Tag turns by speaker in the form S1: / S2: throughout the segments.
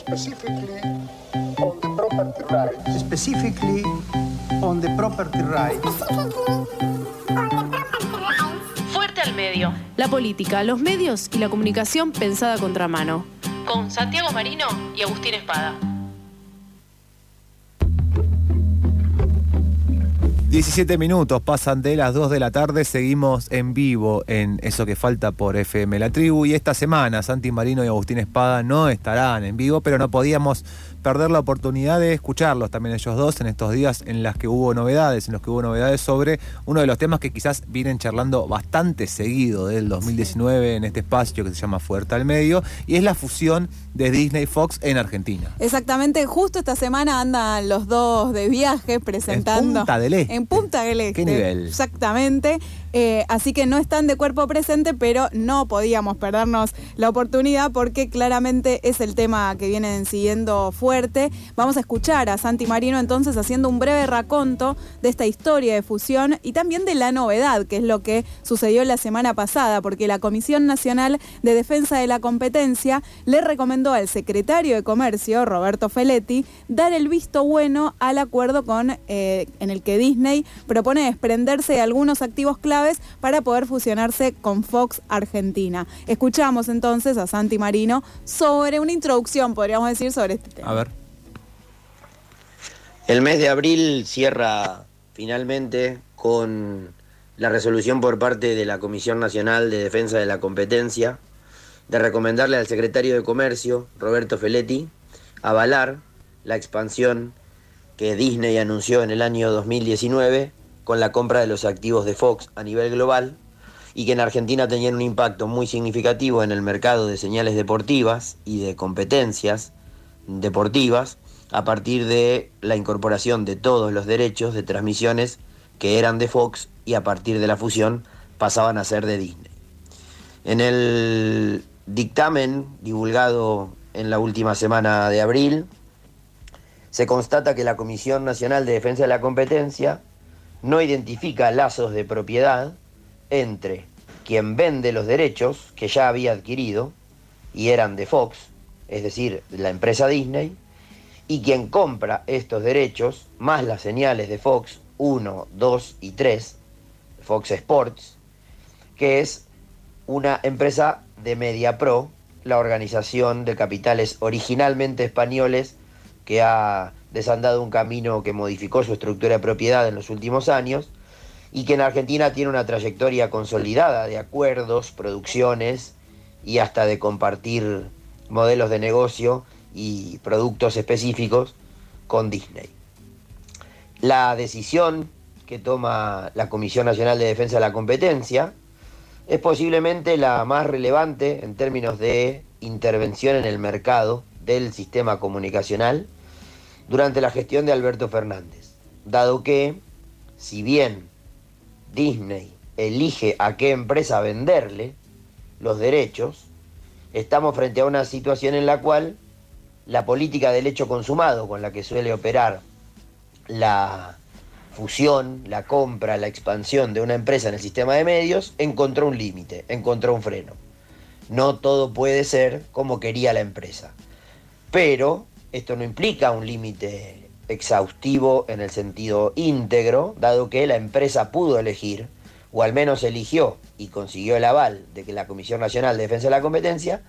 S1: specifically on the property rights.
S2: specifically on the property rights.
S3: Fuerte al medio. La política, los medios y la comunicación pensada a contramano. Con Santiago Marino y Agustín Espada.
S4: 17 minutos pasan de las 2 de la tarde, seguimos en vivo en Eso que falta por FM La Tribu y esta semana Santi Marino y Agustín Espada no estarán en vivo, pero no podíamos perder la oportunidad de escucharlos también ellos dos en estos días en las que hubo novedades, en los que hubo novedades sobre uno de los temas que quizás vienen charlando bastante seguido del 2019 en este espacio que se llama Fuerte al Medio y es la fusión de Disney Fox en Argentina.
S5: Exactamente, justo esta semana andan los dos de viaje presentando.
S4: En Punta del Este.
S5: En Punta del Este.
S4: ¿Qué nivel?
S5: Exactamente. Eh, así que no están de cuerpo presente, pero no podíamos perdernos la oportunidad porque claramente es el tema que vienen siguiendo fuerte. Vamos a escuchar a Santi Marino entonces haciendo un breve raconto de esta historia de fusión y también de la novedad, que es lo que sucedió la semana pasada, porque la Comisión Nacional de Defensa de la Competencia le recomendó al secretario de Comercio, Roberto Feletti, dar el visto bueno al acuerdo con, eh, en el que Disney propone desprenderse de algunos activos claves para poder fusionarse con Fox Argentina. Escuchamos entonces a Santi Marino sobre una introducción, podríamos decir, sobre este tema.
S4: A ver.
S6: El mes de abril cierra finalmente con la resolución por parte de la Comisión Nacional de Defensa de la Competencia de recomendarle al secretario de Comercio, Roberto Feletti, avalar la expansión que Disney anunció en el año 2019 con la compra de los activos de Fox a nivel global y que en Argentina tenían un impacto muy significativo en el mercado de señales deportivas y de competencias deportivas a partir de la incorporación de todos los derechos de transmisiones que eran de Fox y a partir de la fusión pasaban a ser de Disney. En el dictamen divulgado en la última semana de abril, se constata que la Comisión Nacional de Defensa de la Competencia no identifica lazos de propiedad entre quien vende los derechos que ya había adquirido y eran de Fox, es decir, de la empresa Disney, y quien compra estos derechos, más las señales de Fox 1, 2 y 3, Fox Sports, que es una empresa de MediaPro, la organización de capitales originalmente españoles que ha desandado un camino que modificó su estructura de propiedad en los últimos años y que en Argentina tiene una trayectoria consolidada de acuerdos, producciones y hasta de compartir modelos de negocio y productos específicos con Disney. La decisión que toma la Comisión Nacional de Defensa de la Competencia es posiblemente la más relevante en términos de intervención en el mercado del sistema comunicacional durante la gestión de Alberto Fernández, dado que, si bien Disney elige a qué empresa venderle los derechos, estamos frente a una situación en la cual la política del hecho consumado con la que suele operar la fusión, la compra, la expansión de una empresa en el sistema de medios, encontró un límite, encontró un freno. No todo puede ser como quería la empresa. Pero esto no implica un límite exhaustivo en el sentido íntegro, dado que la empresa pudo elegir, o al menos eligió y consiguió el aval de que la Comisión Nacional de Defensa de la Competencia,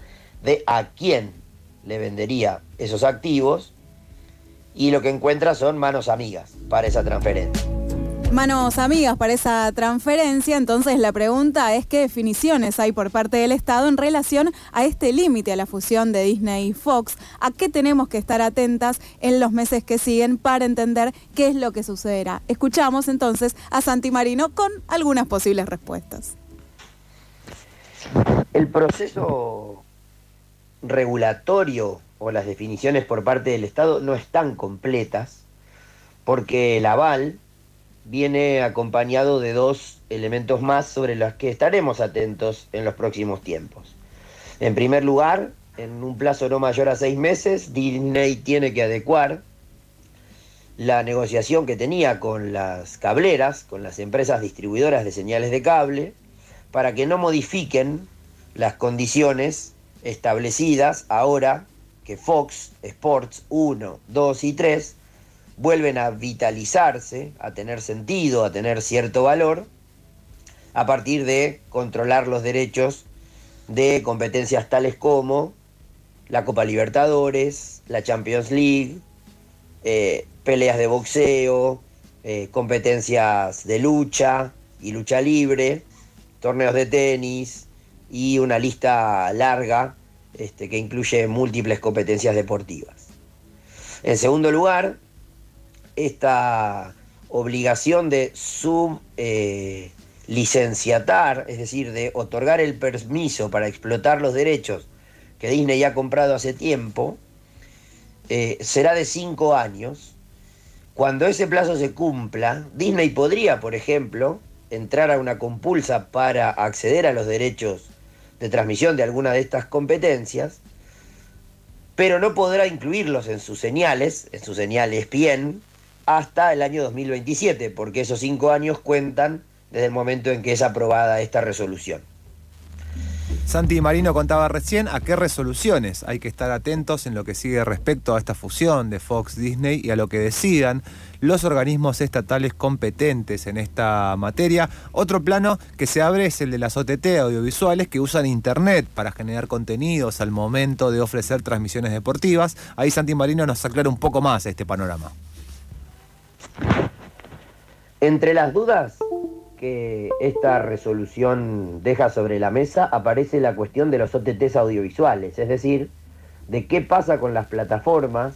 S6: de a quién le vendería esos activos, y lo que encuentra son manos amigas para esa transferencia
S5: manos amigas para esa transferencia. Entonces la pregunta es qué definiciones hay por parte del Estado en relación a este límite a la fusión de Disney y Fox. ¿A qué tenemos que estar atentas en los meses que siguen para entender qué es lo que sucederá? Escuchamos entonces a Santi Marino con algunas posibles respuestas.
S6: El proceso regulatorio o las definiciones por parte del Estado no están completas porque el aval viene acompañado de dos elementos más sobre los que estaremos atentos en los próximos tiempos. En primer lugar, en un plazo no mayor a seis meses, Disney tiene que adecuar la negociación que tenía con las cableras, con las empresas distribuidoras de señales de cable, para que no modifiquen las condiciones establecidas ahora que Fox Sports 1, 2 y 3 vuelven a vitalizarse, a tener sentido, a tener cierto valor, a partir de controlar los derechos de competencias tales como la Copa Libertadores, la Champions League, eh, peleas de boxeo, eh, competencias de lucha y lucha libre, torneos de tenis y una lista larga este, que incluye múltiples competencias deportivas. En segundo lugar, esta obligación de sublicenciatar, eh, es decir, de otorgar el permiso para explotar los derechos que Disney ya ha comprado hace tiempo, eh, será de cinco años. Cuando ese plazo se cumpla, Disney podría, por ejemplo, entrar a una compulsa para acceder a los derechos de transmisión de alguna de estas competencias, pero no podrá incluirlos en sus señales, en sus señales bien, hasta el año 2027, porque esos cinco años cuentan desde el momento en que es aprobada esta resolución.
S4: Santi Marino contaba recién a qué resoluciones hay que estar atentos en lo que sigue respecto a esta fusión de Fox Disney y a lo que decidan los organismos estatales competentes en esta materia. Otro plano que se abre es el de las OTT audiovisuales que usan Internet para generar contenidos al momento de ofrecer transmisiones deportivas. Ahí Santi Marino nos aclara un poco más este panorama.
S6: Entre las dudas que esta resolución deja sobre la mesa aparece la cuestión de los OTTs audiovisuales, es decir, de qué pasa con las plataformas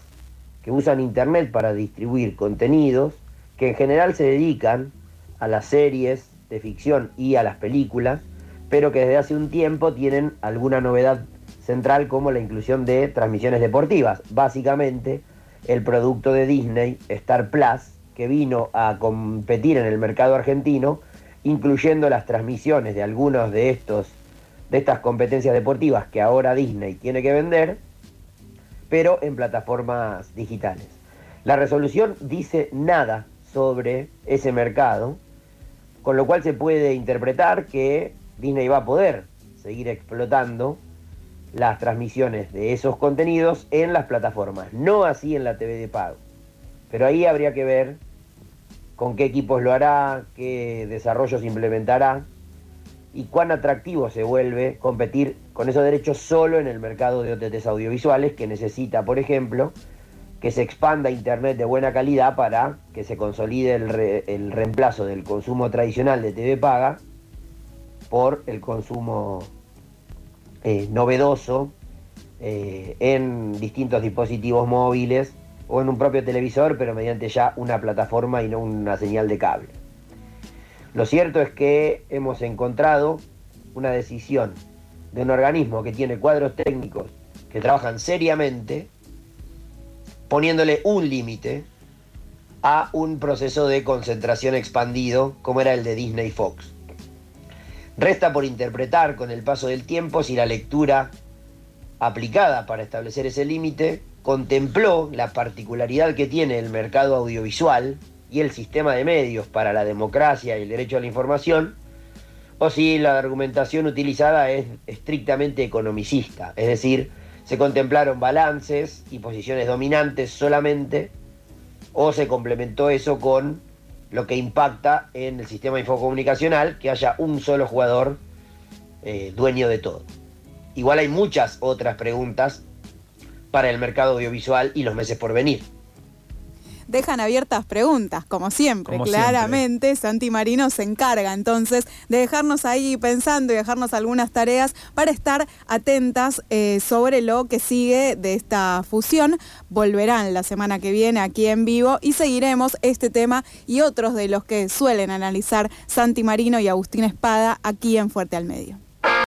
S6: que usan Internet para distribuir contenidos que en general se dedican a las series de ficción y a las películas, pero que desde hace un tiempo tienen alguna novedad central como la inclusión de transmisiones deportivas. Básicamente, el producto de Disney, Star Plus, que vino a competir en el mercado argentino, incluyendo las transmisiones de algunos de estos de estas competencias deportivas que ahora Disney tiene que vender, pero en plataformas digitales. La resolución dice nada sobre ese mercado, con lo cual se puede interpretar que Disney va a poder seguir explotando las transmisiones de esos contenidos en las plataformas, no así en la TV de pago. Pero ahí habría que ver con qué equipos lo hará, qué desarrollos implementará y cuán atractivo se vuelve competir con esos derechos solo en el mercado de OTTs audiovisuales que necesita, por ejemplo, que se expanda Internet de buena calidad para que se consolide el, reemplazo del consumo tradicional de TV paga por el consumo eh, novedoso eh, en distintos dispositivos móviles o en un propio televisor, pero mediante ya una plataforma y no una señal de cable. Lo cierto es que hemos encontrado una decisión de un organismo que tiene cuadros técnicos que trabajan seriamente, poniéndole un límite a un proceso de concentración expandido como era el de Disney Fox. Resta por interpretar con el paso del tiempo si la lectura aplicada para establecer ese límite contempló la particularidad que tiene el mercado audiovisual y el sistema de medios para la democracia y el derecho a la información, o si la argumentación utilizada es estrictamente economicista, es decir, se contemplaron balances y posiciones dominantes solamente, o se complementó eso con lo que impacta en el sistema infocomunicacional, que haya un solo jugador eh, dueño de todo. Igual hay muchas otras preguntas para el mercado audiovisual y los meses por venir.
S5: Dejan abiertas preguntas, como siempre, claramente. Santi Marino se encarga entonces de dejarnos ahí pensando y dejarnos algunas tareas para estar atentas eh, sobre lo que sigue de esta fusión. Volverán la semana que viene aquí en vivo y seguiremos este tema y otros de los que suelen analizar Santi Marino y Agustín Espada aquí en Fuerte al Medio.